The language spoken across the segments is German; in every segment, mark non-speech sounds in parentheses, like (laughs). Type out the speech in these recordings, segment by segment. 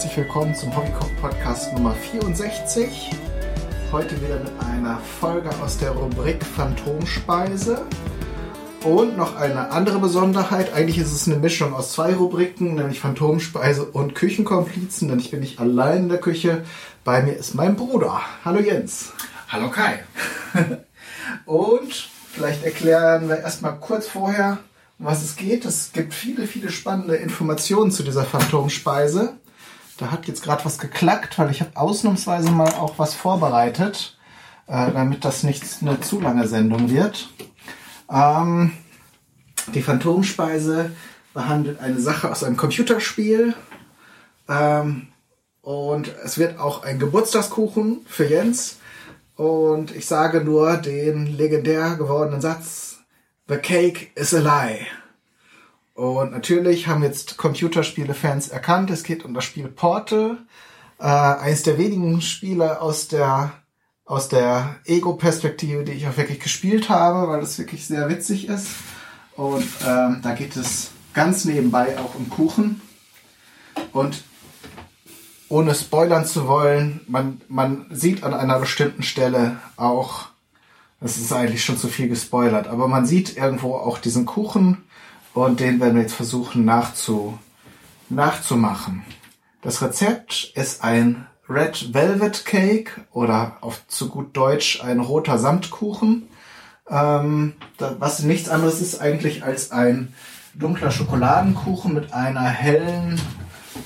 Herzlich willkommen zum Hobbykoch-Podcast Nummer 64. Heute wieder mit einer Folge aus der Rubrik Phantomspeise. Und noch eine andere Besonderheit. Eigentlich ist es eine Mischung aus zwei Rubriken, nämlich Phantomspeise und Küchenkomplizen, denn ich bin nicht allein in der Küche. Bei mir ist mein Bruder. Hallo Jens. Hallo Kai. (laughs) und vielleicht erklären wir erstmal kurz vorher, um was es geht. Es gibt viele, viele spannende Informationen zu dieser Phantomspeise. Da hat jetzt gerade was geklackt, weil ich habe ausnahmsweise mal auch was vorbereitet, äh, damit das nicht eine zu lange Sendung wird. Ähm, die Phantomspeise behandelt eine Sache aus einem Computerspiel. Ähm, und es wird auch ein Geburtstagskuchen für Jens. Und ich sage nur den legendär gewordenen Satz, The Cake is a Lie. Und natürlich haben jetzt Computerspiele-Fans erkannt, es geht um das Spiel Portal. Äh, eines der wenigen Spiele aus der aus der Ego-Perspektive, die ich auch wirklich gespielt habe, weil es wirklich sehr witzig ist. Und ähm, da geht es ganz nebenbei auch um Kuchen. Und ohne spoilern zu wollen, man, man sieht an einer bestimmten Stelle auch das ist eigentlich schon zu viel gespoilert. Aber man sieht irgendwo auch diesen Kuchen und den werden wir jetzt versuchen nachzu, nachzumachen. Das Rezept ist ein Red Velvet Cake oder auf zu gut Deutsch ein roter Samtkuchen. Ähm, was nichts anderes ist eigentlich als ein dunkler Schokoladenkuchen mit einer hellen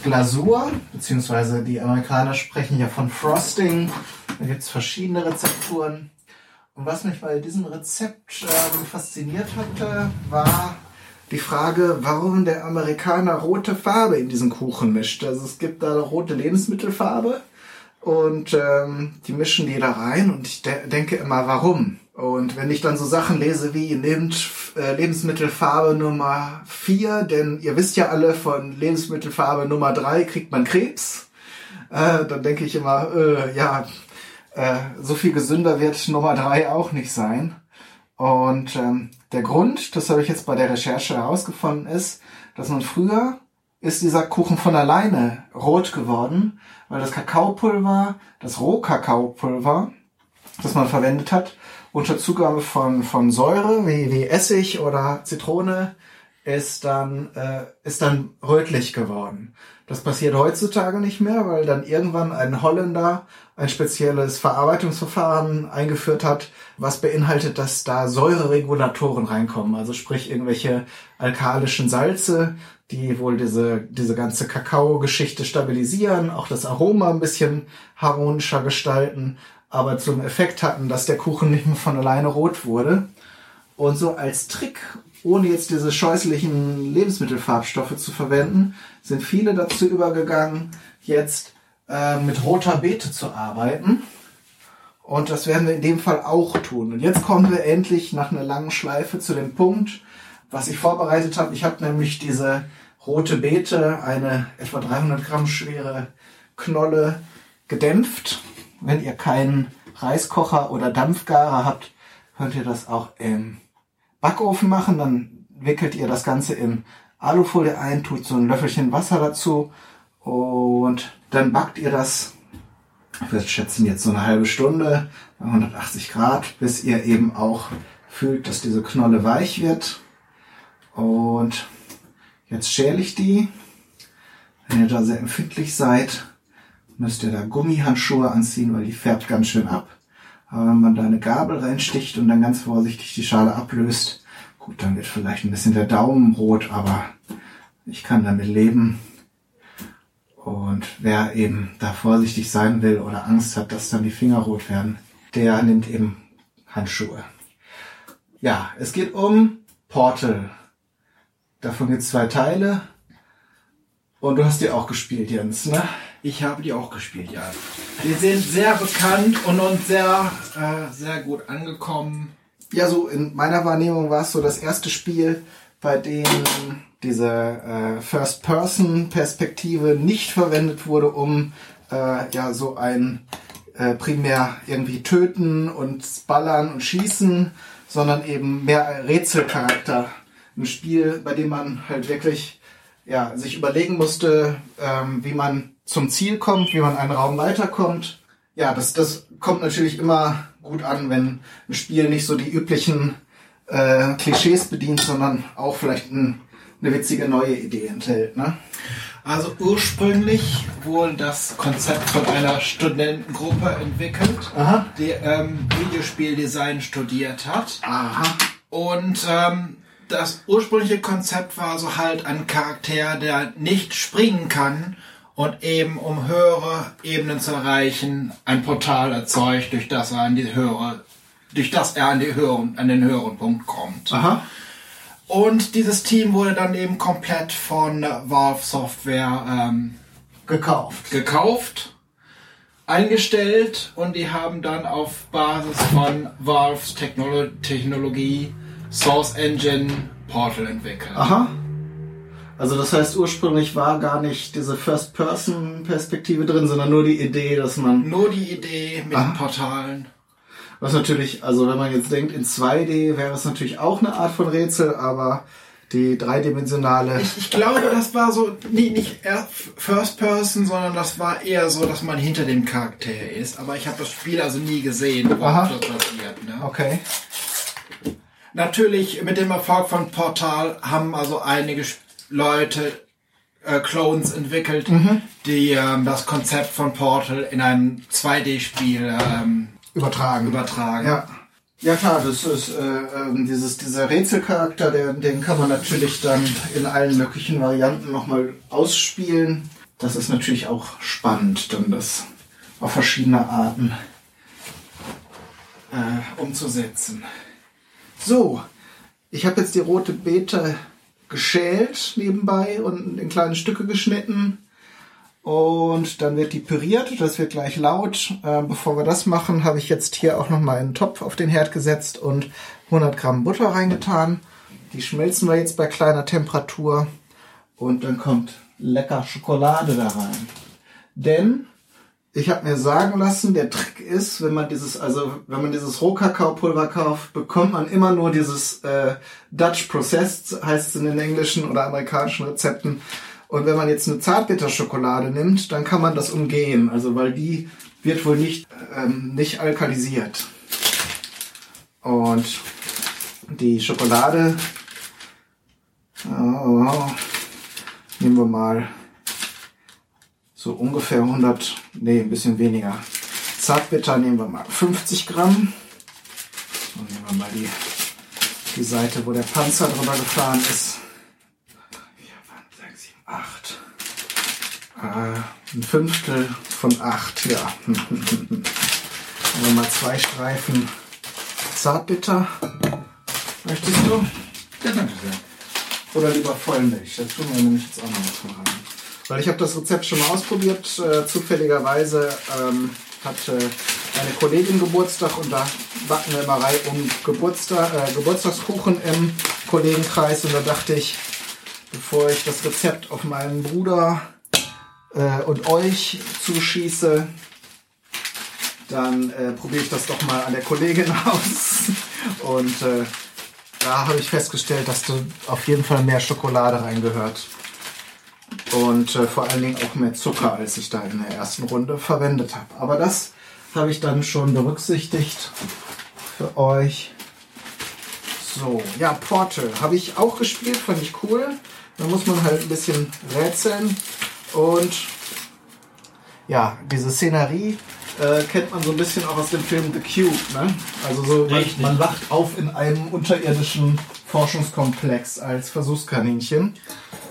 Glasur, beziehungsweise die Amerikaner sprechen ja von Frosting. Da gibt es verschiedene Rezepturen. Und was mich bei diesem Rezept ähm, fasziniert hatte, war die Frage, warum der Amerikaner rote Farbe in diesen Kuchen mischt. Also es gibt da rote Lebensmittelfarbe und ähm, die mischen die da rein und ich de denke immer, warum? Und wenn ich dann so Sachen lese wie nehmt äh, Lebensmittelfarbe Nummer 4, denn ihr wisst ja alle, von Lebensmittelfarbe Nummer 3 kriegt man Krebs, äh, dann denke ich immer, äh, ja, äh, so viel gesünder wird Nummer drei auch nicht sein. Und ähm, der Grund, das habe ich jetzt bei der Recherche herausgefunden, ist, dass man früher ist dieser Kuchen von alleine rot geworden, weil das Kakaopulver, das Rohkakaopulver, das man verwendet hat, unter Zugabe von, von Säure wie, wie Essig oder Zitrone, ist dann, äh, ist dann rötlich geworden. Das passiert heutzutage nicht mehr, weil dann irgendwann ein Holländer ein spezielles Verarbeitungsverfahren eingeführt hat, was beinhaltet, dass da Säureregulatoren reinkommen, also sprich irgendwelche alkalischen Salze, die wohl diese, diese ganze Kakao-Geschichte stabilisieren, auch das Aroma ein bisschen harmonischer gestalten, aber zum Effekt hatten, dass der Kuchen nicht mehr von alleine rot wurde. Und so als Trick, ohne jetzt diese scheußlichen Lebensmittelfarbstoffe zu verwenden, sind viele dazu übergegangen, jetzt äh, mit roter Beete zu arbeiten. Und das werden wir in dem Fall auch tun. Und jetzt kommen wir endlich nach einer langen Schleife zu dem Punkt, was ich vorbereitet habe. Ich habe nämlich diese rote Beete, eine etwa 300 Gramm schwere Knolle, gedämpft. Wenn ihr keinen Reiskocher oder Dampfgarer habt, könnt ihr das auch im Backofen machen. Dann wickelt ihr das Ganze in Alufolie ein, tut so ein Löffelchen Wasser dazu und dann backt ihr das, würde schätzen jetzt so eine halbe Stunde, 180 Grad, bis ihr eben auch fühlt, dass diese Knolle weich wird. Und jetzt schäle ich die. Wenn ihr da sehr empfindlich seid, müsst ihr da Gummihandschuhe anziehen, weil die färbt ganz schön ab. Aber wenn man da eine Gabel reinsticht und dann ganz vorsichtig die Schale ablöst, gut, dann wird vielleicht ein bisschen der Daumen rot, aber ich kann damit leben. Und wer eben da vorsichtig sein will oder Angst hat, dass dann die Finger rot werden, der nimmt eben Handschuhe. Ja, es geht um Portal. Davon gibt es zwei Teile. Und du hast die auch gespielt, Jens, ne? Ich habe die auch gespielt, ja. Die sind sehr bekannt und uns sehr, äh, sehr gut angekommen. Ja, so in meiner Wahrnehmung war es so das erste Spiel, bei dem diese äh, First-Person-Perspektive nicht verwendet wurde, um äh, ja so ein äh, primär irgendwie töten und ballern und schießen, sondern eben mehr Rätselcharakter. Ein Spiel, bei dem man halt wirklich ja, sich überlegen musste, ähm, wie man zum Ziel kommt, wie man einen Raum weiterkommt. Ja, das, das kommt natürlich immer gut an, wenn ein Spiel nicht so die üblichen äh, Klischees bedient, sondern auch vielleicht ein, eine witzige neue Idee enthält. Ne? Also ursprünglich wurde das Konzept von einer Studentengruppe entwickelt, Aha. die ähm, Videospieldesign studiert hat. Aha. Und ähm, das ursprüngliche Konzept war so halt ein Charakter, der nicht springen kann und eben um höhere Ebenen zu erreichen, ein Portal erzeugt, durch das er an die höhere, durch das er an die höheren, an den höheren Punkt kommt. Aha. Und dieses Team wurde dann eben komplett von Valve Software ähm, Gekauft. gekauft, eingestellt und die haben dann auf Basis von Valves Technolo Technologie Source Engine Portal entwickelt. Aha. Also das heißt, ursprünglich war gar nicht diese First-Person-Perspektive drin, sondern nur die Idee, dass man, Nur die Idee mit Aha. Portalen. was natürlich, also wenn man jetzt denkt, in 2D wäre es natürlich auch eine Art von Rätsel, aber die dreidimensionale, Ich, ich glaube, das war so nie, nicht First Person, sondern das war eher so, dass man hinter dem Charakter ist. Aber ich habe das Spiel also nie gesehen, was das passiert. Ne? okay. Natürlich mit dem Erfolg von Portal haben also einige Sp- Leute äh, Clones entwickelt, die ähm, das Konzept von Portal in einem 2D-Spiel ähm, Übertragen. übertragen. Ja. Ja klar, das ist äh, ähm, dieses dieser Rätselcharakter, der, den kann man natürlich dann in allen möglichen Varianten nochmal ausspielen. Das ist natürlich auch spannend, dann das auf verschiedene Arten äh, umzusetzen. So, ich habe jetzt die rote Beete geschält nebenbei und in kleine Stücke geschnitten. Und dann wird die püriert, das wird gleich laut. Äh, bevor wir das machen, habe ich jetzt hier auch nochmal einen Topf auf den Herd gesetzt und 100 Gramm Butter reingetan. Die schmelzen wir jetzt bei kleiner Temperatur. Und dann kommt lecker Schokolade da rein. Denn ich habe mir sagen lassen, der Trick ist, wenn man dieses, also wenn man dieses Rohkakaopulver kauft, bekommt man immer nur dieses äh, Dutch Processed, heißt es in den englischen oder amerikanischen Rezepten. Und wenn man jetzt eine Zartbitterschokolade nimmt, dann kann man das umgehen, also weil die wird wohl nicht ähm, nicht alkalisiert. Und die Schokolade, oh, nehmen wir mal so ungefähr 100, nee, ein bisschen weniger. Zartbitter nehmen wir mal 50 Gramm. Und nehmen wir mal die, die Seite, wo der Panzer drüber gefahren ist. 4, 5, 6, 7, 8. Äh, ein Fünftel von 8, ja. (laughs) Nehmen wir mal zwei Streifen Zartbitter. Möchtest du? Ja, danke sehr. Oder lieber Vollmilch. Da tun wir nämlich jetzt auch noch was rein. Weil ich habe das Rezept schon mal ausprobiert. Äh, zufälligerweise ähm, hatte eine Kollegin Geburtstag und da backen wir immer Reihe um Geburtstag, äh, Geburtstagskuchen im Kollegenkreis. Und da dachte ich, bevor ich das Rezept auf meinen Bruder äh, und euch zuschieße, dann äh, probiere ich das doch mal an der Kollegin (laughs) aus. Und äh, da habe ich festgestellt, dass da auf jeden Fall mehr Schokolade reingehört. Und äh, vor allen Dingen auch mehr Zucker, als ich da in der ersten Runde verwendet habe. Aber das habe ich dann schon berücksichtigt für euch. So, ja, Portal habe ich auch gespielt, fand ich cool. Da muss man halt ein bisschen rätseln. Und ja, diese Szenerie äh, kennt man so ein bisschen auch aus dem Film The Cube. Ne? Also so, man, man wacht auf in einem unterirdischen Forschungskomplex als Versuchskaninchen.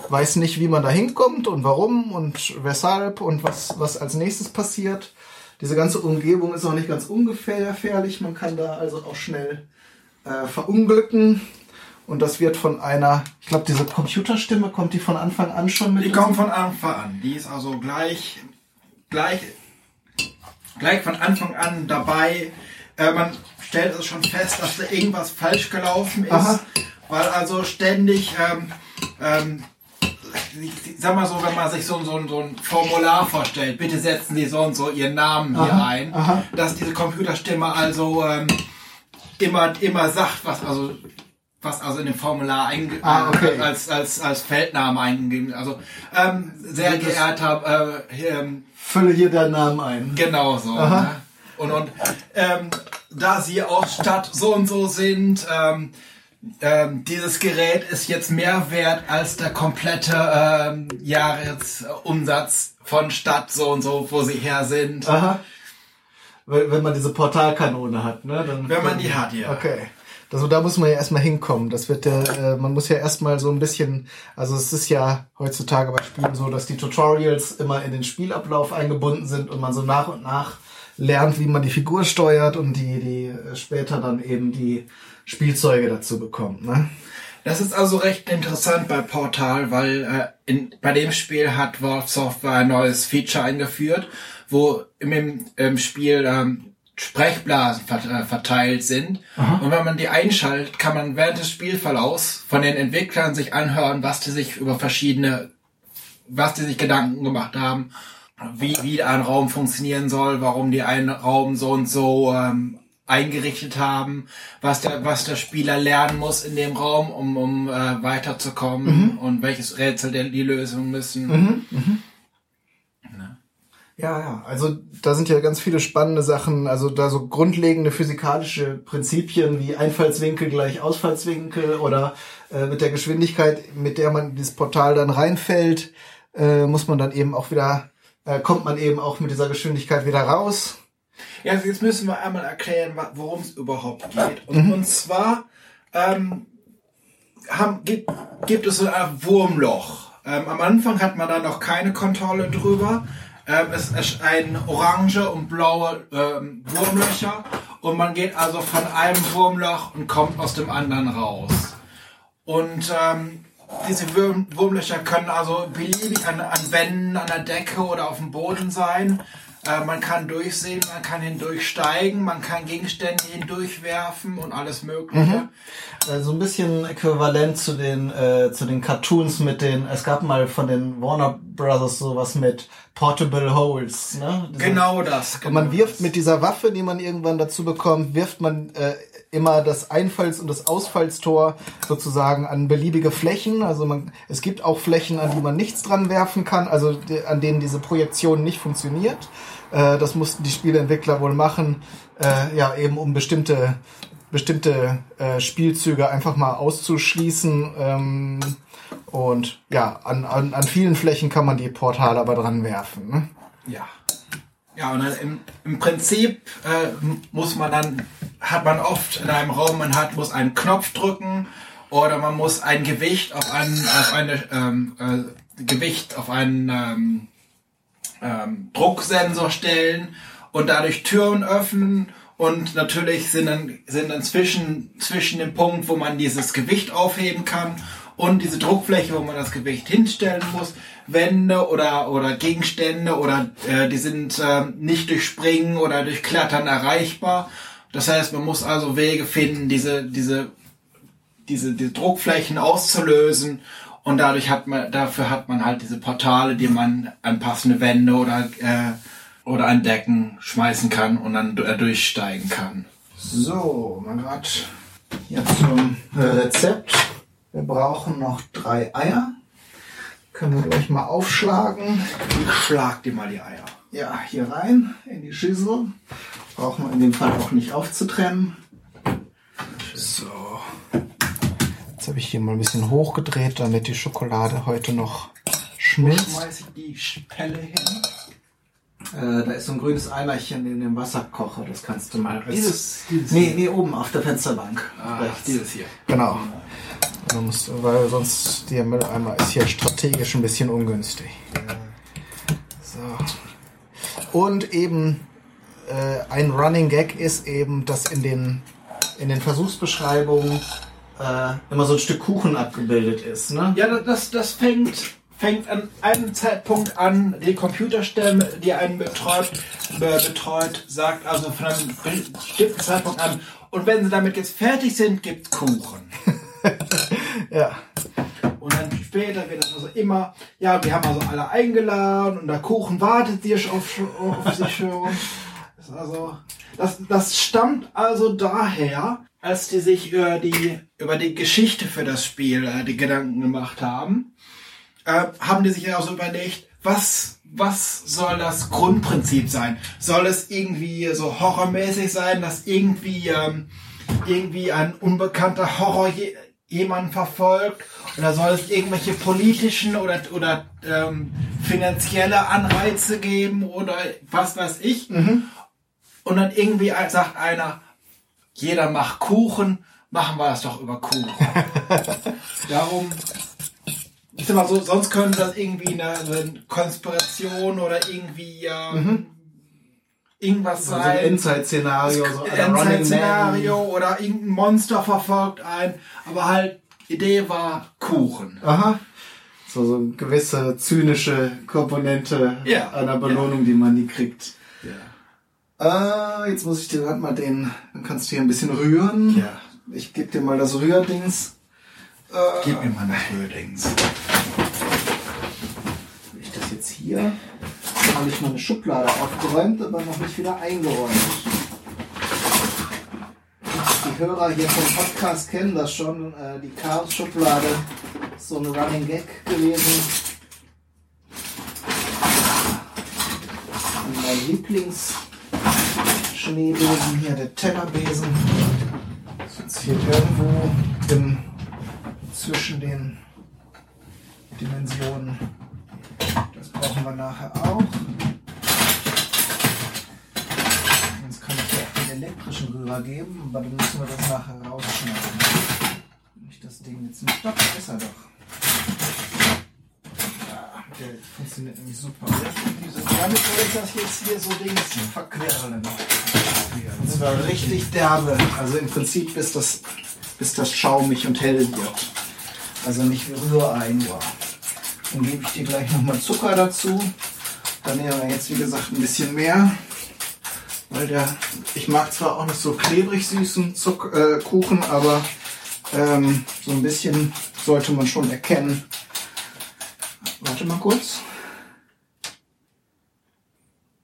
Weiß nicht, wie man da hinkommt und warum und weshalb und was, was als nächstes passiert. Diese ganze Umgebung ist auch nicht ganz ungefährlich. Man kann da also auch schnell äh, verunglücken. Und das wird von einer, ich glaube, diese Computerstimme, kommt die von Anfang an schon mit? Die kommt von Anfang an. Die ist also gleich, gleich, gleich von Anfang an dabei. Äh, man stellt es schon fest, dass da irgendwas falsch gelaufen ist, Aha. Weil also ständig, ähm, ähm, ich- sag mal so, wenn man sich so, so, so ein Formular vorstellt, bitte setzen Sie so und so Ihren Namen hier Aha, ein, aha. dass diese Computerstimme also ähm, immer, immer sagt, was also was also in dem Formular Ah, okay. als, als, als Feldname eingegeben. Also ähm, sehr geehrter äh, ähm, Fülle hier deinen Namen ein. Genau so. Ne? Und, und ähm, da sie aus Stadt so und so sind, ähm, ähm, dieses Gerät ist jetzt mehr wert als der komplette ähm, Jahresumsatz von Stadt so und so, wo sie her sind. Aha. Wenn, man diese Portalkanone hat, ne? Dann, Wenn man die hat, ja. Okay. Also da muss man ja erstmal hinkommen. Das wird ja, äh, man muss ja erstmal so ein bisschen, also es ist ja heutzutage bei Spielen so, dass die Tutorials immer in den Spielablauf eingebunden sind und man so nach und nach lernt, wie man die Figur steuert und die, die äh, später dann eben die Spielzeuge dazu bekommt, ne? Das ist also recht interessant bei Portal, weil äh, in, bei dem Spiel hat Valve Software ein neues Feature eingeführt, wo im, im Spiel ähm, Sprechblasen äh, verteilt sind. Und wenn man die einschaltet, kann man während des Spielverlaufs von den Entwicklern sich anhören, was die sich über verschiedene, was die sich Gedanken gemacht haben, wie, wie ein Raum funktionieren soll, warum die einen Raum so und so ähm, eingerichtet haben, was der, was der Spieler lernen muss in dem Raum, um, um äh, weiterzukommen und welches Rätsel denn die lösen müssen. Ja, ja, also da sind ja ganz viele spannende Sachen, also da so grundlegende physikalische Prinzipien wie Einfallswinkel gleich Ausfallswinkel oder äh, mit der Geschwindigkeit, mit der man in dieses Portal dann reinfällt, äh, muss man dann eben auch wieder, äh, kommt man eben auch mit dieser Geschwindigkeit wieder raus. Ja, also jetzt müssen wir einmal erklären, worum es überhaupt geht. Und, und zwar ähm, haben, gibt, gibt es so ein Wurmloch. Ähm, am Anfang hat man da noch keine Kontrolle drüber. Ähm, es ist ein orange und blaue ähm, Wurmlöcher und man geht also von einem Wurmloch und kommt aus dem anderen raus. Und ähm, diese Wurm Wurmlöcher können also beliebig an, an Wänden, an der Decke oder auf dem Boden sein. Äh, man kann durchsehen, man kann hindurchsteigen, man kann Gegenstände hindurchwerfen und alles Mögliche. Äh, so ein bisschen äquivalent zu den äh, zu den Cartoons mit den, es gab mal von den Warner Brothers sowas mit Portable Holes, ne? Diese- Genau das. Und Genau man wirft das. mit dieser Waffe, die man irgendwann dazu bekommt, wirft man äh, immer das Einfalls- und das Ausfallstor sozusagen an beliebige Flächen. Also man, es gibt auch Flächen, an die man nichts dran werfen kann, also die, an denen diese Projektion nicht funktioniert. Äh, das mussten die Spieleentwickler wohl machen, äh, ja eben um bestimmte bestimmte äh, Spielzüge einfach mal auszuschließen. Ähm, und ja, an, an, an vielen Flächen kann man die Portale aber dran werfen. Ne? Ja. Ja, und dann im, im Prinzip äh, muss man dann, hat man oft in einem Raum, man hat, muss einen Knopf drücken oder man muss ein Gewicht auf einen, auf eine, ähm, äh, Gewicht auf einen ähm, ähm, Drucksensor stellen und dadurch Türen öffnen und natürlich sind dann, sind dann zwischen, zwischen dem Punkt, wo man dieses Gewicht aufheben kann und diese Druckfläche, wo man das Gewicht hinstellen muss, Wände oder, oder Gegenstände oder äh, die sind äh, nicht durch Springen oder durch Klettern erreichbar. Das heißt, man muss also Wege finden, diese, diese, diese, diese Druckflächen auszulösen und dadurch hat man, dafür hat man halt diese Portale, die man an passende Wände oder, äh, oder an Decken schmeißen kann und dann äh, durchsteigen kann. So, mal grad hier zum Rezept. Wir brauchen noch drei Eier. Können wir gleich mal aufschlagen. Ich schlag dir mal die Eier. Ja, hier rein in die Schüssel. Brauchen wir in dem Fall auch nicht aufzutrennen. So. Jetzt habe ich hier mal ein bisschen hochgedreht, damit die Schokolade heute noch schmilzt. Schmeiß ich die Pelle hin. Äh, da ist so ein grünes Eimerchen in dem Wasserkocher. Das kannst du mal. Dieses- dieses nee, nee, oben auf der Fensterbank. Ah, Rechts. dieses hier. Genau. Musst, weil sonst der Mülleimer ist hier strategisch ein bisschen ungünstig. So. Und eben äh, ein Running Gag ist eben, dass in den, in den Versuchsbeschreibungen äh, immer so ein Stück Kuchen abgebildet ist. Ne? Ja, das, das fängt, fängt an einem Zeitpunkt an, die Computerstimme, die einen betreut, be, betreut, sagt also von einem bestimmten Zeitpunkt an, und wenn sie damit jetzt fertig sind, gibt's Kuchen. (laughs) Ja. Und dann später wird das also immer, ja, wir haben also alle eingeladen und der Kuchen wartet dir auf, auf sich schon. Das, also, das, das stammt also daher, als die sich über die, über die Geschichte für das Spiel äh, die Gedanken gemacht haben, äh, haben die sich ja auch so überlegt, was, was soll das Grundprinzip sein? Soll es irgendwie so horrormäßig sein, dass irgendwie, ähm, irgendwie ein unbekannter Horror je, jemanden verfolgt? Oder soll es irgendwelche politischen oder, oder ähm, finanzielle Anreize geben oder was weiß ich? Mhm. Und dann irgendwie sagt einer, jeder macht Kuchen, machen wir das doch über Kuchen. (laughs) Darum, ich sag mal so, sonst könnte das irgendwie eine, eine Konspiration oder irgendwie ähm, irgendwas So ein sein. Endzeit-Szenario, so ein Running Endzeit-Szenario oder irgendein Monster verfolgt ein. Aber halt, Idee war Kuchen. Aha. So, so eine gewisse zynische Komponente Ja, einer Belohnung, die man nie kriegt. Äh, jetzt muss ich dir halt mal den, dann kannst du hier ein bisschen rühren. Ja. Ich gebe dir mal das Rührdings. Äh, Gib mir mal das Rödings. Habe ich das jetzt hier? Dann habe ich meine Schublade aufgeräumt, aber noch nicht wieder eingeräumt. Die Hörer hier vom Podcast kennen das schon. Äh, die Chaos-Schublade ist so ein Running Gag gewesen. Und mein Lieblings-Schneebesen hier, der Tellerbesen. Ist jetzt hier irgendwo im, zwischen den Dimensionen. Das brauchen wir nachher auch. Sonst kann ich ja auch den elektrischen Rührer geben, aber dann müssen wir das nachher rausschneiden. Wenn ich das Ding jetzt nicht. Da ist er doch. Der funktioniert nämlich super. Damit soll ich das jetzt hier so Dings verquerlen. Das war richtig derbe. Also im Prinzip bis das, bis das schaumig und hell wird. Also nicht wie Rührei nur. Dann gebe ich dir gleich nochmal Zucker dazu. Dann nehmen wir jetzt wie gesagt ein bisschen mehr. Weil der, ich mag zwar auch nicht so klebrig süßen Zuck, äh, Kuchen, aber ähm, so ein bisschen sollte man schon erkennen. Warte mal kurz.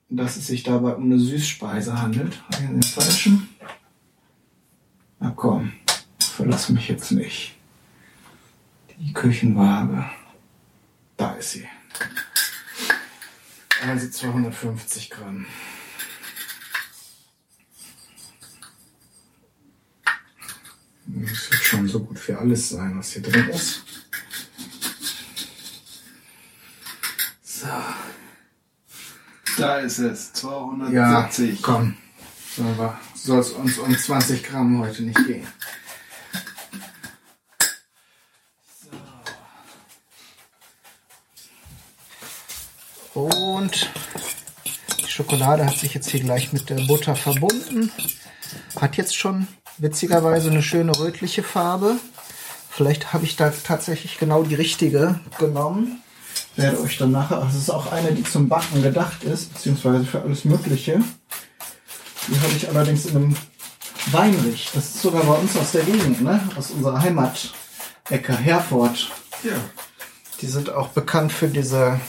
Dass es sich dabei um eine Süßspeise handelt. Habe ich den falschen? Na komm, verlass mich jetzt nicht. Die Küchenwaage. Da ist sie. Also 250 Gramm. Das wird schon so gut für alles sein, was hier drin ist. So. Da ist es, Ja, 270. komm. So, soll es uns um 20 Gramm heute nicht gehen. So. Und die Schokolade hat sich jetzt hier gleich mit der Butter verbunden. Hat jetzt schon witzigerweise eine schöne rötliche Farbe. Vielleicht habe ich da tatsächlich genau die richtige genommen. Werde euch dann nachher, ach, das ist auch eine, die zum Backen gedacht ist, beziehungsweise für alles Mögliche. Die habe ich allerdings in einem Weinrich. Das ist sogar bei uns aus der Gegend, ne? Aus unserer Heimatecke, Herford. Ja. Die sind auch bekannt für diese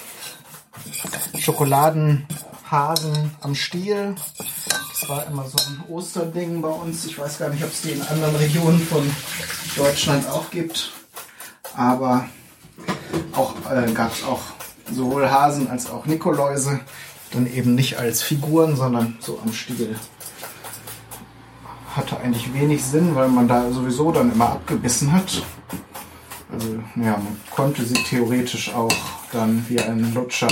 Schokoladenhasen am Stiel. Das war immer so ein Osterding bei uns. Ich weiß gar nicht, ob es die in anderen Regionen von Deutschland auch gibt. Aber auch äh, gab es auch sowohl Hasen als auch Nikoläuse. Dann eben nicht als Figuren, sondern so am Stiel. Hatte eigentlich wenig Sinn, weil man da sowieso dann immer abgebissen hat. Also, ja, man konnte sie theoretisch auch dann wie ein Lutscher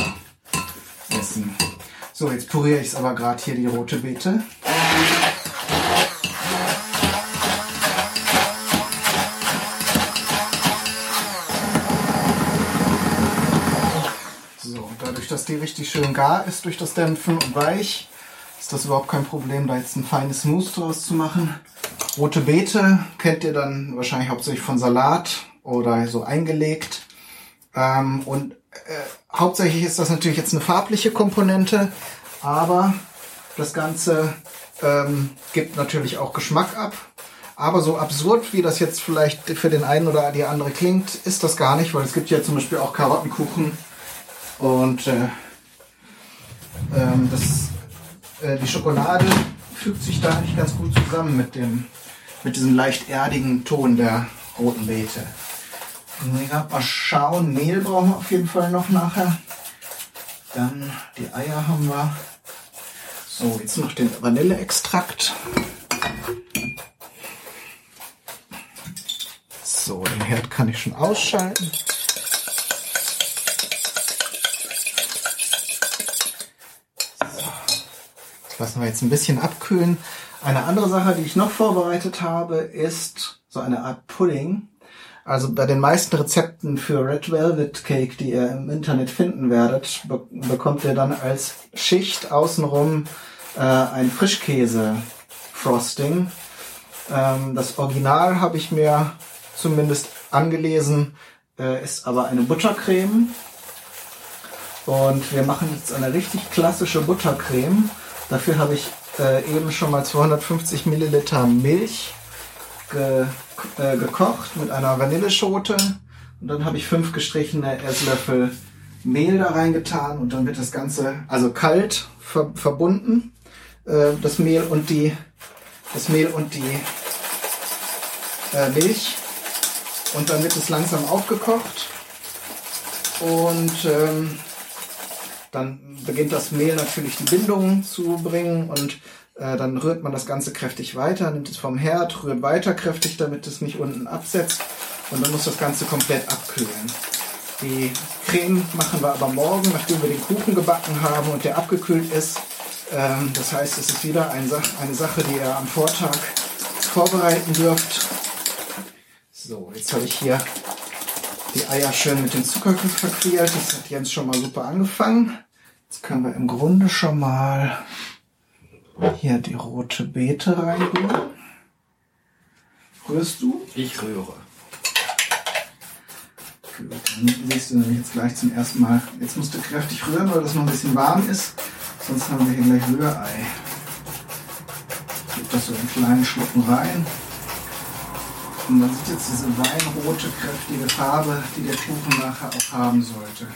essen. So, jetzt püriere ich es aber gerade hier die rote Beete. Dass die richtig schön gar ist durch das Dämpfen und weich, ist das überhaupt kein Problem, da jetzt ein feines Mousse draus zu machen. Rote Beete kennt ihr dann wahrscheinlich hauptsächlich von Salat oder so eingelegt. Ähm, und äh, hauptsächlich ist das natürlich jetzt eine farbliche Komponente, aber das Ganze ähm, gibt natürlich auch Geschmack ab. Aber so absurd, wie das jetzt vielleicht für den einen oder die andere klingt, ist das gar nicht, weil es gibt ja zum Beispiel auch Karottenkuchen und äh, ähm, das, äh, die Schokolade fügt sich da eigentlich ganz gut zusammen mit dem mit diesem leicht erdigen Ton der roten Beete. Mal schauen, Mehl brauchen wir auf jeden Fall noch nachher. Dann die Eier haben wir. So, jetzt noch den Vanilleextrakt. So, den Herd kann ich schon ausschalten. Lassen wir jetzt ein bisschen abkühlen. Eine andere Sache, die ich noch vorbereitet habe, ist so eine Art Pudding. Also bei den meisten Rezepten für Red Velvet Cake, die ihr im Internet finden werdet, be bekommt ihr dann als Schicht außenrum äh, ein Frischkäse-Frosting. Ähm, das Original habe ich mir zumindest angelesen, äh, ist aber eine Buttercreme. Und wir machen jetzt eine richtig klassische Buttercreme. Dafür habe ich äh, eben schon mal 250 Milliliter Milch ge, äh, gekocht mit einer Vanilleschote. Und dann habe ich fünf gestrichene Esslöffel Mehl da reingetan und dann wird das Ganze also kalt ver verbunden. Äh, das Mehl und die das Mehl und die äh, Milch. Und dann wird es langsam aufgekocht. Und ähm, dann beginnt das Mehl natürlich die Bindung zu bringen und äh, dann rührt man das Ganze kräftig weiter, nimmt es vom Herd, rührt weiter kräftig, damit es nicht unten absetzt und dann muss das Ganze komplett abkühlen. Die Creme machen wir aber morgen, nachdem wir den Kuchen gebacken haben und der abgekühlt ist. Ähm, das heißt, es ist wieder ein Sach eine Sache, die ihr am Vortag vorbereiten dürft. So, jetzt habe ich hier die Eier schön mit dem Zucker verquält. Das hat Jens schon mal super angefangen. Jetzt können wir im Grunde schon mal hier die rote Beete reingeben. Rührst du? Ich rühre. Gut, dann siehst du nämlich jetzt gleich zum ersten Mal. Jetzt musst du kräftig rühren, weil das noch ein bisschen warm ist. Sonst haben wir hier gleich Rührei. Gib das so in kleinen Schlucken rein. Und man sieht jetzt diese weinrote, kräftige Farbe, die der Kuchen nachher auch haben sollte.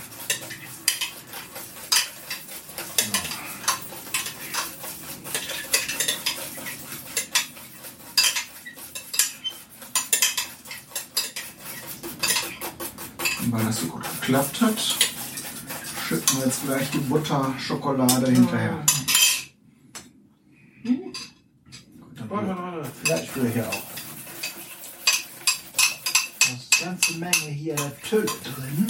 Und weil das so gut geklappt hat, schütten wir jetzt gleich die Butterschokolade hinterher. Gut, dann ich rühre hier auch ganze Menge hier Tülle drin.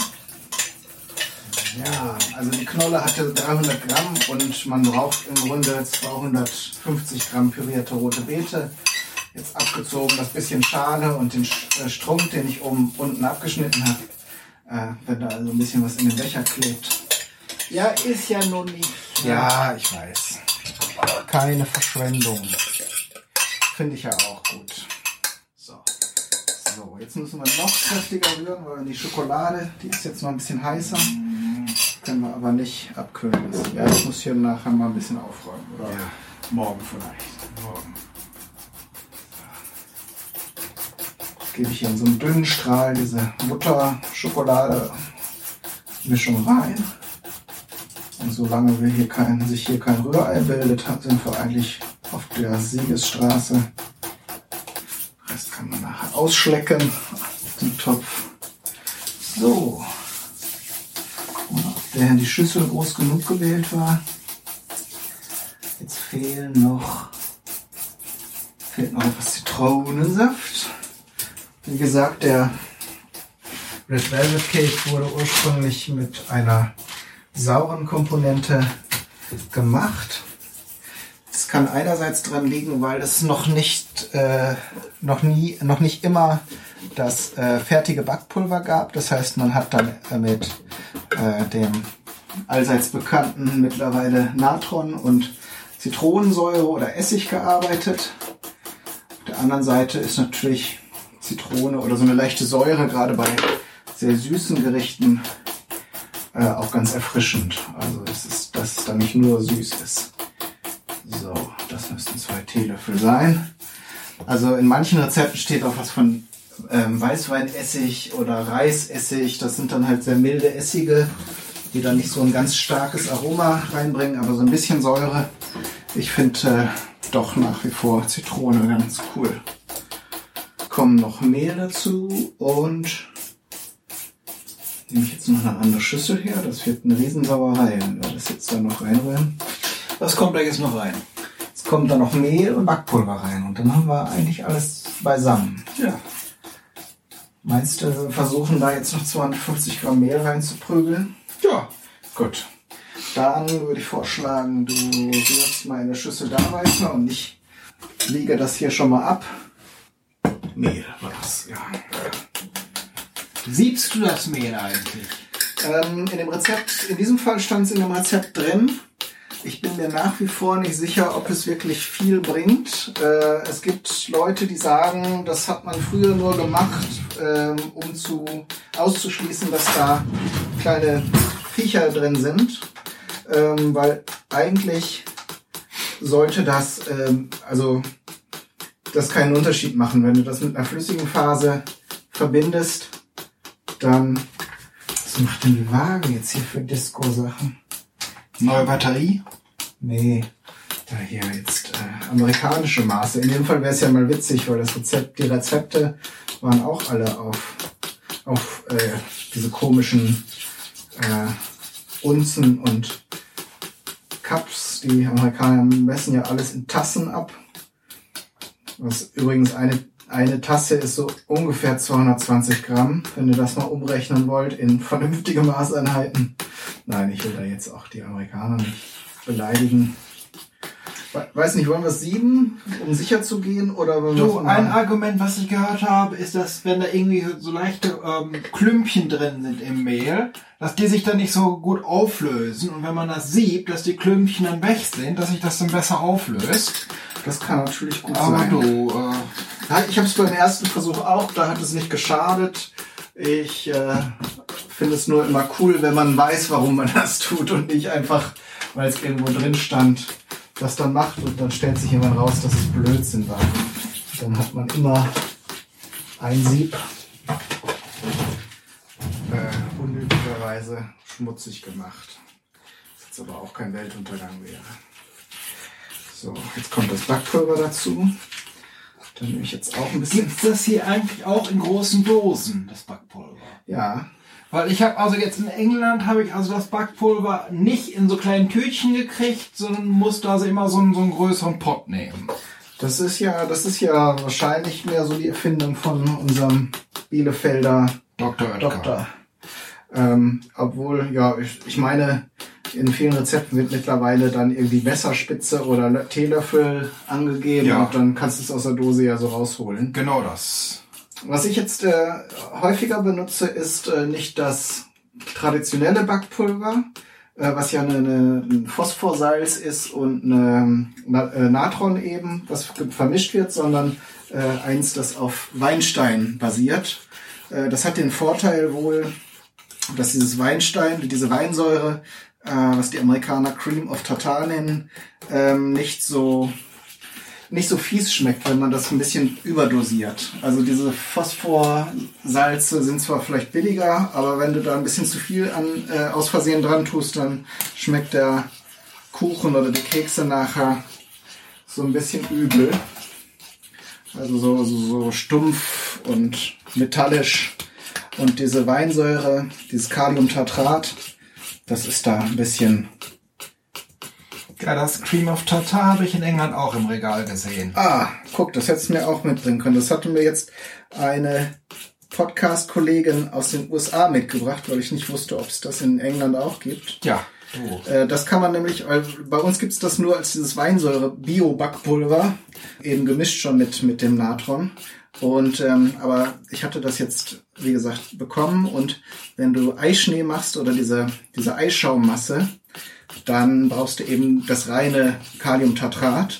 Ja, also die Knolle hatte 300 Gramm und man braucht im Grunde 250 Gramm pürierte rote Beete. Jetzt abgezogen das bisschen Schale und den äh, Strunk, den ich oben unten abgeschnitten habe. Äh, wenn da also ein bisschen was in den Becher klebt. Ja, ist ja nun nicht. Ja, ich weiß. Keine Verschwendung. Finde ich ja auch gut. So, jetzt müssen wir noch kräftiger rühren, weil die Schokolade, die ist jetzt noch ein bisschen heißer. Können wir aber nicht abkühlen lassen. Ja, ich muss hier nachher mal ein bisschen aufräumen. Oder ja. morgen vielleicht. Morgen. Gebe ich hier in so einen dünnen Strahl diese Butter-Schokolade-Mischung rein. Und solange wir hier kein, sich hier kein Rührei bildet, sind wir eigentlich auf der Siegesstraße ausschlecken, den Topf. So. Und ob der die Schüssel groß genug gewählt war. Jetzt fehlen noch, fehlt noch etwas Zitronensaft. Wie gesagt, der Red Velvet Cake wurde ursprünglich mit einer sauren Komponente gemacht. Es kann einerseits dran liegen, weil es noch nicht, äh, noch nie, noch nicht immer das äh, fertige Backpulver gab. Das heißt, man hat dann äh, mit äh, dem allseits bekannten mittlerweile Natron und Zitronensäure oder Essig gearbeitet. Auf der anderen Seite ist natürlich Zitrone oder so eine leichte Säure, gerade bei sehr süßen Gerichten, äh, auch ganz erfrischend. Also es ist, dass es dann nicht nur süß ist. Das müssten zwei Teelöffel sein. Also in manchen Rezepten steht auch was von ähm, Weißweinessig oder Reisessig. Das sind dann halt sehr milde Essige, die dann nicht so ein ganz starkes Aroma reinbringen, aber so ein bisschen Säure. Ich finde äh, doch nach wie vor Zitrone ganz cool. kommen noch Mehl dazu und nehme ich jetzt noch eine andere Schüssel her. Das wird eine Riesensauerei, wenn wir das jetzt da noch reinrühren. Was kommt da jetzt noch rein? Kommt da noch Mehl und Backpulver rein und dann haben wir eigentlich alles beisammen. Ja. Meinst du, wir versuchen da jetzt noch 250 Gramm Mehl reinzuprügeln? Ja. Gut. Dann würde ich vorschlagen, du in der Schüssel da weiter und ich liege das hier schon mal ab. Mehl war das, ja. Siebst du das Mehl eigentlich? Ähm, in dem Rezept, in diesem Fall stand es in dem Rezept drin. Ich bin mir nach wie vor nicht sicher, ob es wirklich viel bringt. Äh, es gibt Leute, die sagen, das hat man früher nur gemacht, ähm, um zu auszuschließen, dass da kleine Viecher drin sind. Ähm, weil eigentlich sollte das, ähm, also das keinen Unterschied machen. Wenn du das mit einer flüssigen Phase verbindest, dann was macht denn die Waage jetzt hier für Disco-Sachen? Neue Batterie? Nee, da hier jetzt äh, amerikanische Maße. In dem Fall wäre es ja mal witzig, weil das Rezept, die Rezepte waren auch alle auf, auf äh, diese komischen äh, Unzen und Cups. Die Amerikaner messen ja alles in Tassen ab. Was übrigens eine, eine Tasse ist so ungefähr 220 Gramm, wenn ihr das mal umrechnen wollt in vernünftige Maßeinheiten. Nein, ich will da jetzt auch die Amerikaner nicht beleidigen. We- Weiß nicht, wollen wir es sieben, um sicher zu gehen, oder wollen es ein Argument, was ich gehört habe, ist, dass wenn da irgendwie so, so leichte ähm, Klümpchen drin sind im Mehl, dass die sich dann nicht so gut auflösen und wenn man das siebt, dass die Klümpchen dann weg sind, dass sich das dann besser auflöst. Das kann natürlich gut Aber sein. du, äh, Ja, Ich habe es beim ersten Versuch auch, da hat es nicht geschadet. Ich äh, finde es nur immer cool, wenn man weiß, warum man (laughs) das tut und nicht einfach, weil es irgendwo drin stand, das dann macht und dann stellt sich jemand raus, dass es Blödsinn war. Dann hat man immer ein Sieb äh, unnötigerweise schmutzig gemacht. Was jetzt aber auch kein Weltuntergang wäre. So, jetzt kommt das Backpulver dazu. Dann nehme ich jetzt auch ein bisschen. gibt's das hier eigentlich auch in großen Dosen, das Backpulver? Ja, Weil ich habe also jetzt in England habe ich also das Backpulver nicht in so kleinen Tütchen gekriegt, sondern musste also immer so einen, so einen größeren Pott nehmen. das ist ja, das ist ja wahrscheinlich mehr so die Erfindung von unserem Bielefelder Dr. Oetker. Doktor. Ähm, obwohl, ja, ich, ich meine, in vielen Rezepten wird mittlerweile dann irgendwie Messerspitze oder Lö- Teelöffel angegeben Ja. und dann kannst du es aus der Dose ja so rausholen. Genau das. Was ich jetzt äh, häufiger benutze, ist äh, nicht das traditionelle Backpulver, äh, was ja eine, eine, ein Phosphorsalz ist und eine, Na, äh, Natron eben, was vermischt wird, sondern äh, eins, das auf Weinstein basiert. Äh, das hat den Vorteil wohl, dass dieses Weinstein, diese Weinsäure, äh, was die Amerikaner Cream of Tartar nennen, ähm, nicht so nicht so fies schmeckt, wenn man das ein bisschen überdosiert. Also diese Phosphorsalze sind zwar vielleicht billiger, aber wenn du da ein bisschen zu viel an, äh, aus Versehen dran tust, dann schmeckt der Kuchen oder die Kekse nachher so ein bisschen übel. Also so, so, so stumpf und metallisch. Und diese Weinsäure, dieses Kaliumtatrat, das ist da ein bisschen Ja, das Cream of Tartar habe ich in England auch im Regal gesehen. Ah, guck, das hättest du mir auch mitbringen können. Das hatte mir jetzt eine Podcast-Kollegin aus den USA mitgebracht, weil ich nicht wusste, ob es das in England auch gibt. Ja. Äh, das kann man nämlich, weil bei uns gibt's das nur als dieses Weinsäure-Bio-Backpulver, eben gemischt schon mit, mit dem Natron. Und ähm, aber ich hatte das jetzt, wie gesagt, bekommen und wenn du Eischnee machst oder diese, diese Eischaummasse, dann brauchst du eben das reine Kaliumtatrat,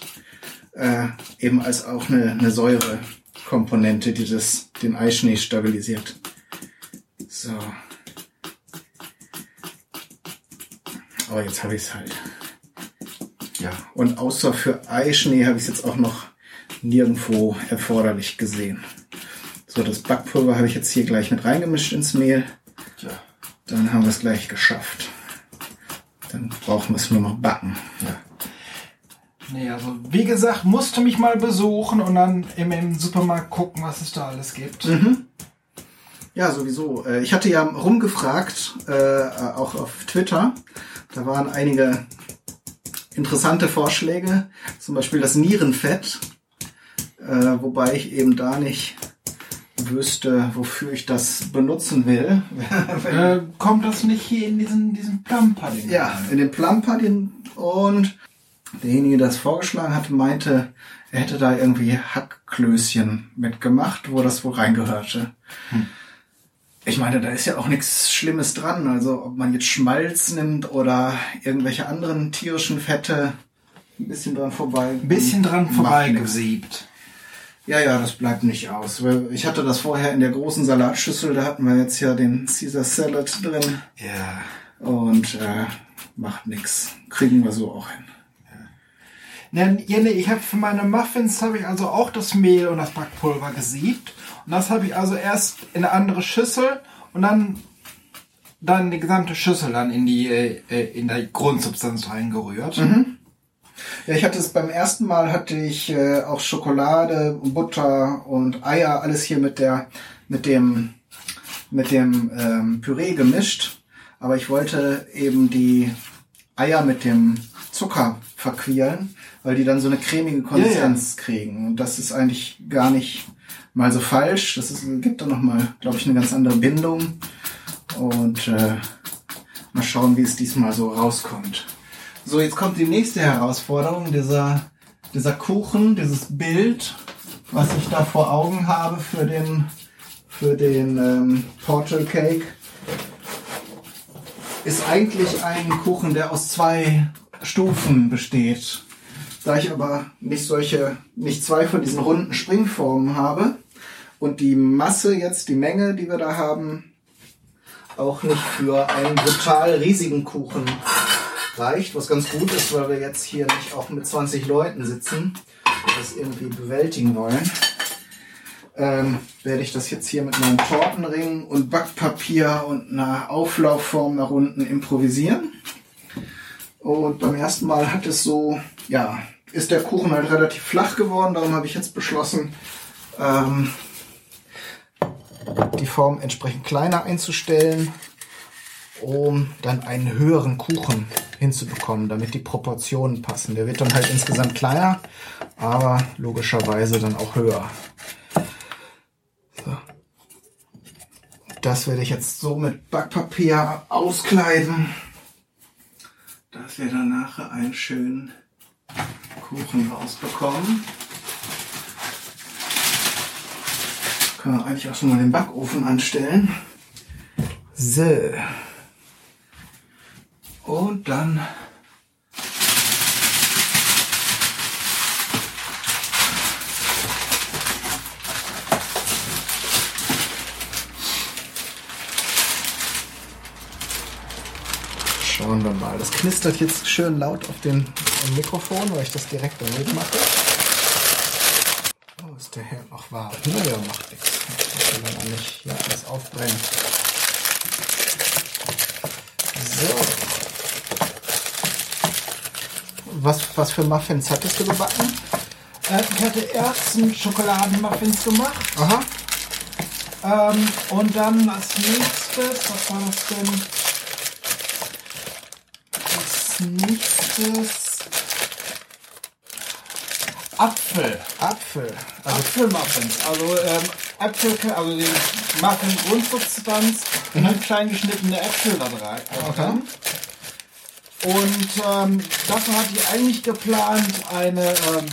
äh, eben als auch eine, eine Säurekomponente, die das, den Eischnee stabilisiert. So. Aber jetzt habe ich es halt. Ja. Und außer für Eischnee habe ich es jetzt auch noch nirgendwo erforderlich gesehen. So, das Backpulver habe ich jetzt hier gleich mit reingemischt ins Mehl. Tja. Dann haben wir es gleich geschafft. Dann brauchen wir es nur noch backen. Ja. Nee, also wie gesagt, musst du mich mal besuchen und dann im, im Supermarkt gucken, was es da alles gibt. Ja, sowieso. Äh, Ich hatte ja rumgefragt, äh, auch auf Twitter. Da waren einige interessante Vorschläge, zum Beispiel das Nierenfett, äh, wobei ich eben da nicht wüsste, wofür ich das benutzen will. (laughs) Äh, kommt das nicht hier in diesen, diesen Plumpudding? ja, in den Plumpudding und derjenige, der das vorgeschlagen hatte, meinte, er hätte da irgendwie Hackklößchen mitgemacht, wo das wohl reingehörte. Ich meine, da ist ja auch nichts Schlimmes dran. Also ob man jetzt Schmalz nimmt oder irgendwelche anderen tierischen Fette, ein bisschen dran vorbei. Ein bisschen dran vorbei gesiebt. Ja, ja, das bleibt nicht aus. Weil Ich hatte das vorher in der großen Salatschüssel, da hatten wir jetzt ja den Caesar Salad drin Ja. und äh, macht nix. Kriegen wir so auch hin. Ja, Jenne, ich habe für meine Muffins habe ich also auch das Mehl und das Backpulver gesiebt. Und das habe ich also erst in eine andere Schüssel und dann dann die gesamte Schüssel dann in die äh, äh, in der Grundsubstanz reingerührt. Ja, ich hatte es beim ersten Mal hatte ich äh, auch Schokolade, Butter und Eier alles hier mit der mit dem mit dem ähm, Püree gemischt, aber ich wollte eben die Eier mit dem Zucker verquirlen, weil die dann so eine cremige Konsistenz kriegen und das ist eigentlich gar nicht mal so falsch. Das ist, gibt dann noch mal, glaube ich, eine ganz andere Bindung und äh, mal schauen, wie es diesmal so rauskommt. So, jetzt kommt die nächste Herausforderung, dieser, dieser Kuchen, dieses Bild, was ich da vor Augen habe für den, für den ähm, Portal Cake, ist eigentlich ein Kuchen, der aus zwei Stufen besteht. Da ich aber nicht solche, nicht zwei von diesen runden Springformen habe und die Masse jetzt, die Menge, die wir da haben, auch nicht für einen brutal riesigen Kuchen reicht, was ganz gut ist, weil wir jetzt hier nicht auch mit 20 Leuten sitzen und das irgendwie bewältigen wollen, ähm, werde ich das jetzt hier mit meinem Tortenring und Backpapier und einer Auflaufform nach unten improvisieren. Und beim ersten Mal hat es so, ja, ist der Kuchen halt relativ flach geworden, darum habe ich jetzt beschlossen, ähm, die Form entsprechend kleiner einzustellen, um dann einen höheren Kuchen hinzubekommen, damit die Proportionen passen. Der wird dann halt insgesamt kleiner, aber logischerweise dann auch höher. So. Das werde ich jetzt so mit Backpapier auskleiden, dass wir dann nachher einen schönen Kuchen rausbekommen. Können wir eigentlich auch schon mal den Backofen anstellen. So. Und dann Schauen wir mal. Das knistert jetzt schön laut auf dem Mikrofon, weil ich das direkt daneben mache. Oh, ist der Herd noch warm? Naja, macht nichts. Ich will nicht ja, alles aufbrennen. So. Was, was für Muffins hattest du gebacken? Äh, ich hatte Erbsen Schokoladenmuffins gemacht Aha. ähm, und dann als nächstes, was war das denn? Als nächstes Apfel. Apfel. Also, Apfelmuffins. Also ähm, Äpfel, also die Muffin Grundsubstanz und dann klein geschnittene Äpfel da rein. Okay. Und ähm, dafür hatte ich eigentlich geplant eine ähm,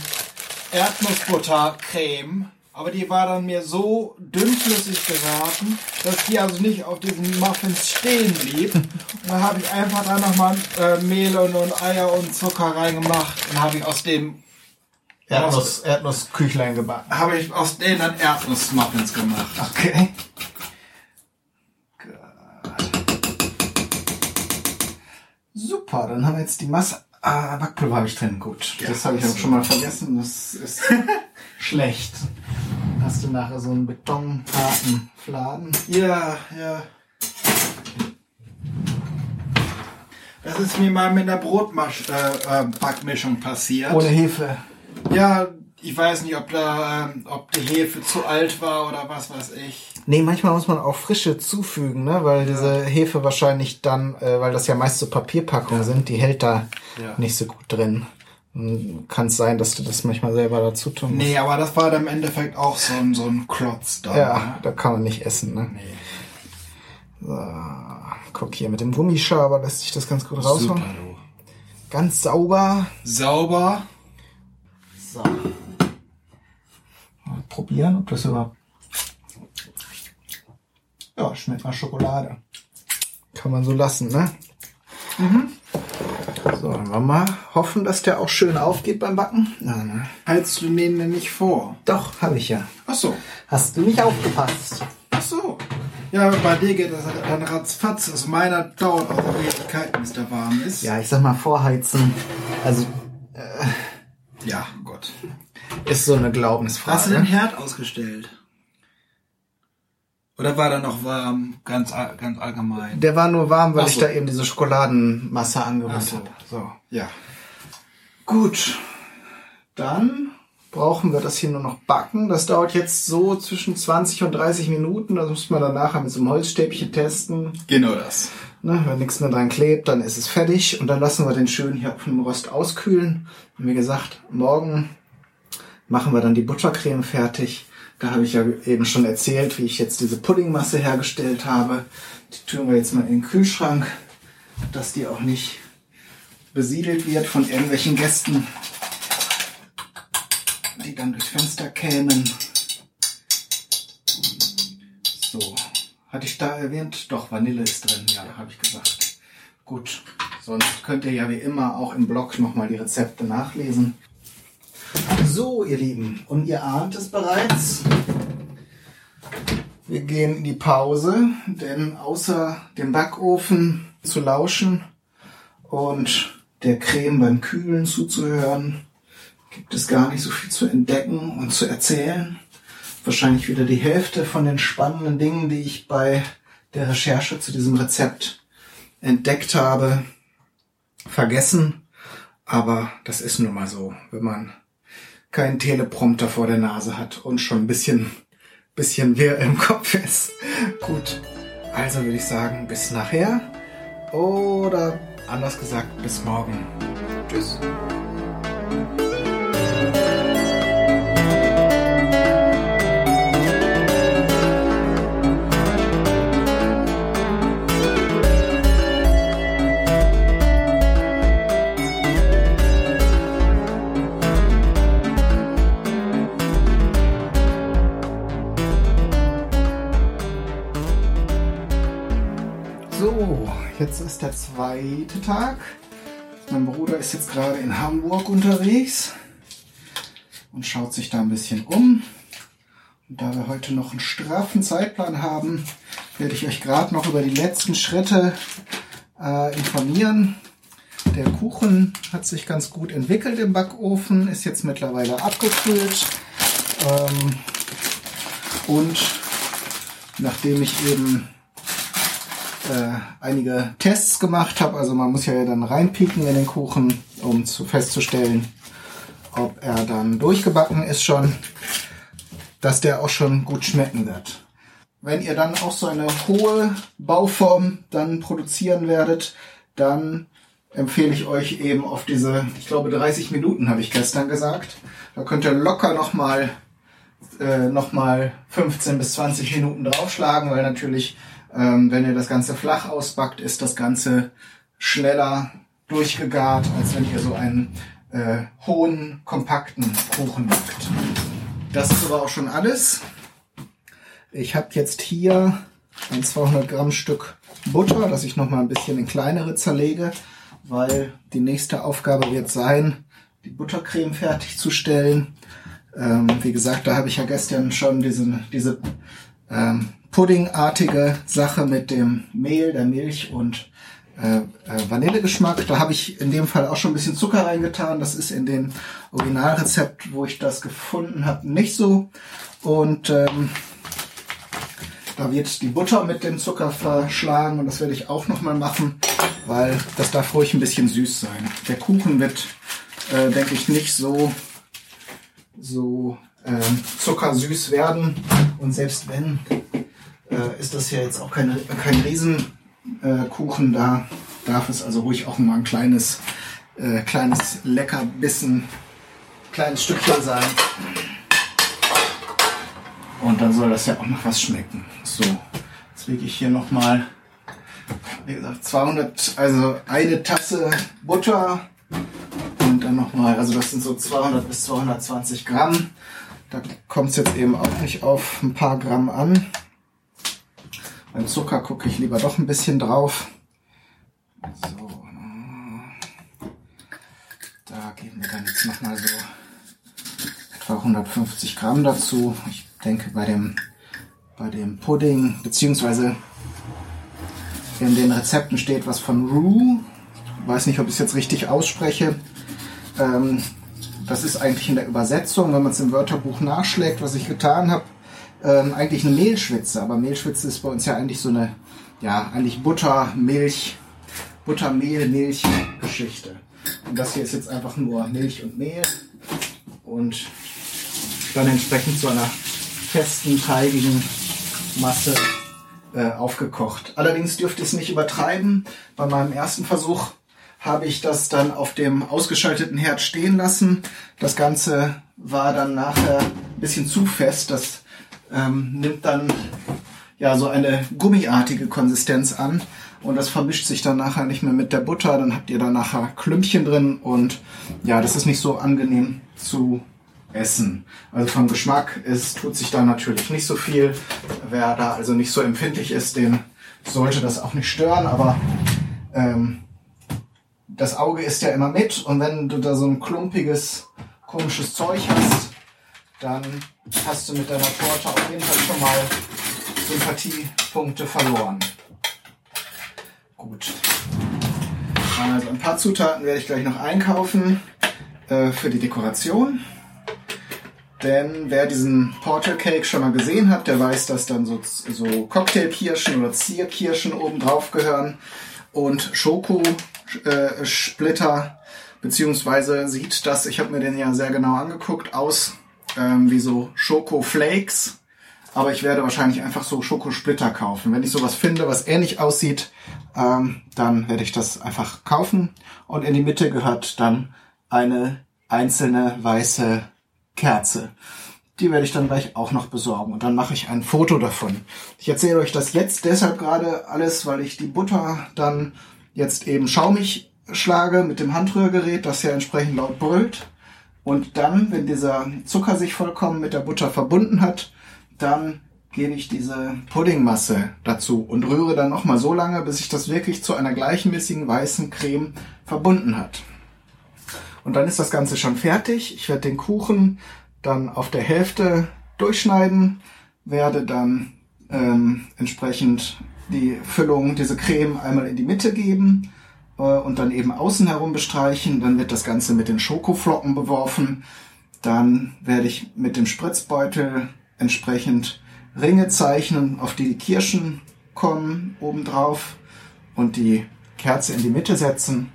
Erdnussbuttercreme. Aber die war dann mir so dünnflüssig geraten, dass die also nicht auf diesen Muffins stehen blieb. Und dann habe ich einfach da nochmal äh, Mehl und, und Eier und Zucker reingemacht. Und habe ich aus dem Erdnuss, Erdnussküchlein gebacken. habe ich aus denen dann Erdnussmuffins gemacht. Okay. Super, dann haben wir jetzt die Masse. Ah, Backpulver habe ich drin. Gut. das habe ich auch schon mal vergessen. Das ist (laughs) schlecht. Hast du nachher so einen betonharten Fladen. Ja, ja. Das ist mir mal mit einer Brotbackmischung äh, äh, passiert. Ohne Hefe. Ja, ich weiß nicht, ob da, ähm, ob die Hefe zu alt war oder was weiß ich. Nee, manchmal muss man auch frische zufügen, ne? weil diese Hefe wahrscheinlich dann, äh, weil das ja meist so Papierpackungen sind, die hält da Ja. nicht so gut drin. Kann es sein, dass du das manchmal selber dazu tun musst. Nee, aber das war dann im Endeffekt auch so ein, so ein Klotz da. Ja, da kann man nicht essen. Ne? Nee. Guck hier, mit dem Gummischaber lässt sich das ganz gut Super, rausholen. du. Ganz sauber. Sauber. So. Mal probieren, ob das überhaupt. Ja, schmeckt nach Schokolade. Kann man so lassen, ne? So, dann wollen wir mal hoffen, dass der auch schön aufgeht beim Backen. Na, na. Haltst du den denn nicht vor? Doch, habe ich ja. Ach so. Hast du nicht aufgepasst? Ach so. Ja, bei dir geht das dann ratzfatz. Also meiner dauert auch Ewigkeiten, bis der warm ist. Ja, ich sag mal vorheizen. Also Ja, Gott. ist so eine Glaubensfrage. Hast du den Herd ausgestellt? Oder war der noch warm? Ganz, ganz allgemein. Der war nur warm, weil Ach ich so. da eben diese Schokoladenmasse angerührt so. habe. So. Ja. Gut. Dann brauchen wir das hier nur noch backen. Das dauert jetzt so zwischen 20 und 30 Minuten. Das muss man dann nachher mit so einem Holzstäbchen testen. Genau das. Ne, wenn nichts mehr dran klebt, dann ist es fertig. Und dann lassen wir den schön hier auf dem Rost auskühlen. Und wie gesagt, morgen machen wir dann die Buttercreme fertig. Da habe ich ja eben schon erzählt, wie ich jetzt diese Puddingmasse hergestellt habe. Die tun wir jetzt mal in den Kühlschrank, dass die auch nicht besiedelt wird von irgendwelchen Gästen, die dann durchs Fenster kämen. So, hatte ich da erwähnt? Doch, Vanille ist drin, ja, habe ich gesagt. Gut, sonst könnt ihr ja wie immer auch im Blog nochmal die Rezepte nachlesen. So, ihr Lieben, und ihr ahnt es bereits. Wir gehen in die Pause, denn außer dem Backofen zu lauschen und der Creme beim Kühlen zuzuhören, gibt es gar nicht so viel zu entdecken und zu erzählen. Wahrscheinlich wieder die Hälfte von den spannenden Dingen, die ich bei der Recherche zu diesem Rezept entdeckt habe, vergessen. Aber das ist nun mal so, wenn man keinen Teleprompter vor der Nase hat und schon ein bisschen, bisschen wirr im Kopf ist. Gut, also würde ich sagen, bis nachher. Oder anders gesagt, bis morgen. Tschüss. Jetzt ist der zweite Tag. Mein Bruder ist jetzt gerade in Hamburg unterwegs und schaut sich da ein bisschen um. Und da wir heute noch einen straffen Zeitplan haben, werde ich euch gerade noch über die letzten Schritte äh, informieren. Der Kuchen hat sich ganz gut entwickelt im Backofen, ist jetzt mittlerweile abgekühlt. Ähm, und nachdem ich eben äh, einige Tests gemacht habe. Also man muss ja dann reinpieken in den Kuchen, um zu festzustellen, ob er dann durchgebacken ist schon, dass der auch schon gut schmecken wird. Wenn ihr dann auch so eine hohe Bauform dann produzieren werdet, dann empfehle ich euch eben auf diese, ich glaube 30 Minuten habe ich gestern gesagt. Da könnt ihr locker nochmal äh, nochmal 15 bis 20 Minuten draufschlagen, weil natürlich, ähm, wenn ihr das Ganze flach ausbackt, ist das Ganze schneller durchgegart, als wenn ihr so einen äh, hohen, kompakten Kuchen backt. Das ist aber auch schon alles. Ich habe jetzt hier ein 200 Gramm Stück Butter, das ich nochmal ein bisschen in kleinere zerlege, weil die nächste Aufgabe wird sein, die Buttercreme fertigzustellen. Ähm, wie gesagt, da habe ich ja gestern schon diese, diese ähm, puddingartige Sache mit dem Mehl, der Milch und äh, äh, Vanillegeschmack. Da habe ich in dem Fall auch schon ein bisschen Zucker reingetan. Das ist in dem Originalrezept, wo ich das gefunden habe, nicht so. Und ähm, da wird die Butter mit dem Zucker verschlagen und das werde ich auch nochmal machen. weil das darf ruhig ein bisschen süß sein. Der Kuchen wird, äh, denke ich, nicht so, so äh, zuckersüß werden. Und selbst wenn, äh, ist das ja jetzt auch kein, kein Riesenkuchen. da darf es also ruhig auch mal ein kleines, äh, kleines Leckerbissen, kleines Stückchen sein. Und dann soll das ja auch noch was schmecken. So, jetzt lege ich hier nochmal, wie gesagt, 200, also eine Tasse Butter und dann nochmal, also das sind so 200 bis 220 Gramm. Da kommt es jetzt eben auch nicht auf ein paar Gramm an. Beim Zucker gucke ich lieber doch ein bisschen drauf. So. Da geben wir dann jetzt nochmal so etwa 150 Gramm dazu. Ich denke bei dem, bei dem Pudding, beziehungsweise in den Rezepten steht was von Roux. Ich weiß nicht, ob ich es jetzt richtig ausspreche. Ähm, das ist eigentlich in der Übersetzung, wenn man es im Wörterbuch nachschlägt, was ich getan habe, ähm, eigentlich eine Mehlschwitze. Aber Mehlschwitze ist bei uns ja eigentlich so eine, ja, eigentlich Butter, Milch, Butter, Mehl, Milch Geschichte. Und das hier ist jetzt einfach nur Milch und Mehl und dann entsprechend zu einer festen, teigigen Masse äh, aufgekocht. Allerdings dürfte es nicht übertreiben. Bei meinem ersten Versuch habe ich das dann auf dem ausgeschalteten Herd stehen lassen. Das Ganze war dann nachher ein bisschen zu fest. Das ähm, nimmt dann ja so eine gummiartige Konsistenz an und das vermischt sich dann nachher nicht mehr mit der Butter. Dann habt ihr da nachher Klümpchen drin und ja, das ist nicht so angenehm zu essen. Also vom Geschmack ist, tut sich da natürlich nicht so viel. Wer da also nicht so empfindlich ist, den sollte das auch nicht stören, aber ähm, das Auge ist ja immer mit und wenn du da so ein klumpiges, komisches Zeug hast, dann hast du mit deiner Torte auf jeden Fall schon mal Sympathiepunkte verloren. Gut. Also ein paar Zutaten werde ich gleich noch einkaufen äh, für die Dekoration. Denn wer diesen Porter Cake schon mal gesehen hat, der weiß, dass dann so, so Cocktailkirschen oder Zierkirschen oben drauf gehören und Schokosplitter, äh, beziehungsweise sieht das, ich habe mir den ja sehr genau angeguckt, aus ähm, wie so Schokoflakes. Aber ich werde wahrscheinlich einfach so Schokosplitter kaufen. Wenn ich sowas finde, was ähnlich aussieht, ähm, dann werde ich das einfach kaufen. Und in die Mitte gehört dann eine einzelne weiße Kerze. Die werde ich dann gleich auch noch besorgen und dann mache ich ein Foto davon. Ich erzähle euch das jetzt deshalb gerade alles, weil ich die Butter dann jetzt eben schaumig schlage mit dem Handrührgerät, das ja entsprechend laut brüllt. Und dann, wenn dieser Zucker sich vollkommen mit der Butter verbunden hat, dann gebe ich diese Puddingmasse dazu und rühre dann nochmal so lange, bis sich das wirklich zu einer gleichmäßigen weißen Creme verbunden hat. Und dann ist das Ganze schon fertig. Ich werde den Kuchen dann auf der Hälfte durchschneiden, werde dann ähm, entsprechend die Füllung, diese Creme einmal in die Mitte geben und dann eben außen herum bestreichen. Dann wird das Ganze mit den Schokoflocken beworfen. Dann werde ich mit dem Spritzbeutel entsprechend Ringe zeichnen, auf die die Kirschen kommen obendrauf und die Kerze in die Mitte setzen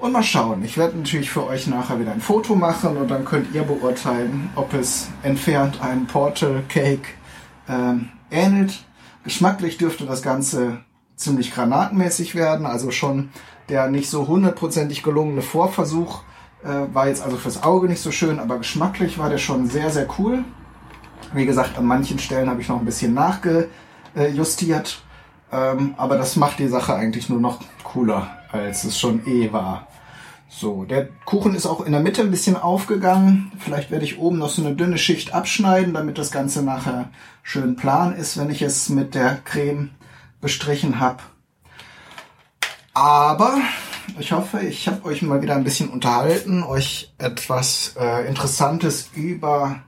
und mal schauen. Ich werde natürlich für euch nachher wieder ein Foto machen und dann könnt ihr beurteilen, ob es entfernt einem Portal Cake ähm, ähnelt. Geschmacklich dürfte das Ganze ziemlich granatenmäßig werden, also schon der nicht so hundertprozentig gelungene Vorversuch äh, war jetzt also fürs Auge nicht so schön, aber geschmacklich war der schon sehr, sehr cool. Wie gesagt, an manchen Stellen habe ich noch ein bisschen nachgejustiert, ähm, aber das macht die Sache eigentlich nur noch cooler, als es schon eh war. So, der Kuchen ist auch in der Mitte ein bisschen aufgegangen. Vielleicht werde ich oben noch so eine dünne Schicht abschneiden, damit das Ganze nachher schön plan ist, wenn ich es mit der Creme bestrichen habe. Aber ich hoffe, ich habe euch mal wieder ein bisschen unterhalten, euch etwas äh, Interessantes über,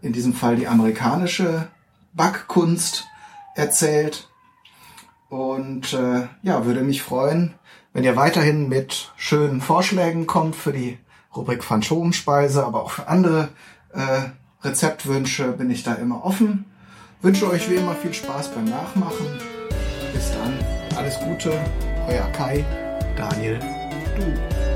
in diesem Fall die amerikanische Backkunst erzählt. Und äh, ja, würde mich freuen, wenn ihr weiterhin mit schönen Vorschlägen kommt für die Rubrik Phantomspeise, aber auch für andere äh, Rezeptwünsche bin ich da immer offen. Wünsche euch wie immer viel Spaß beim Nachmachen. Bis dann, alles Gute, euer Kai. Daniel, du.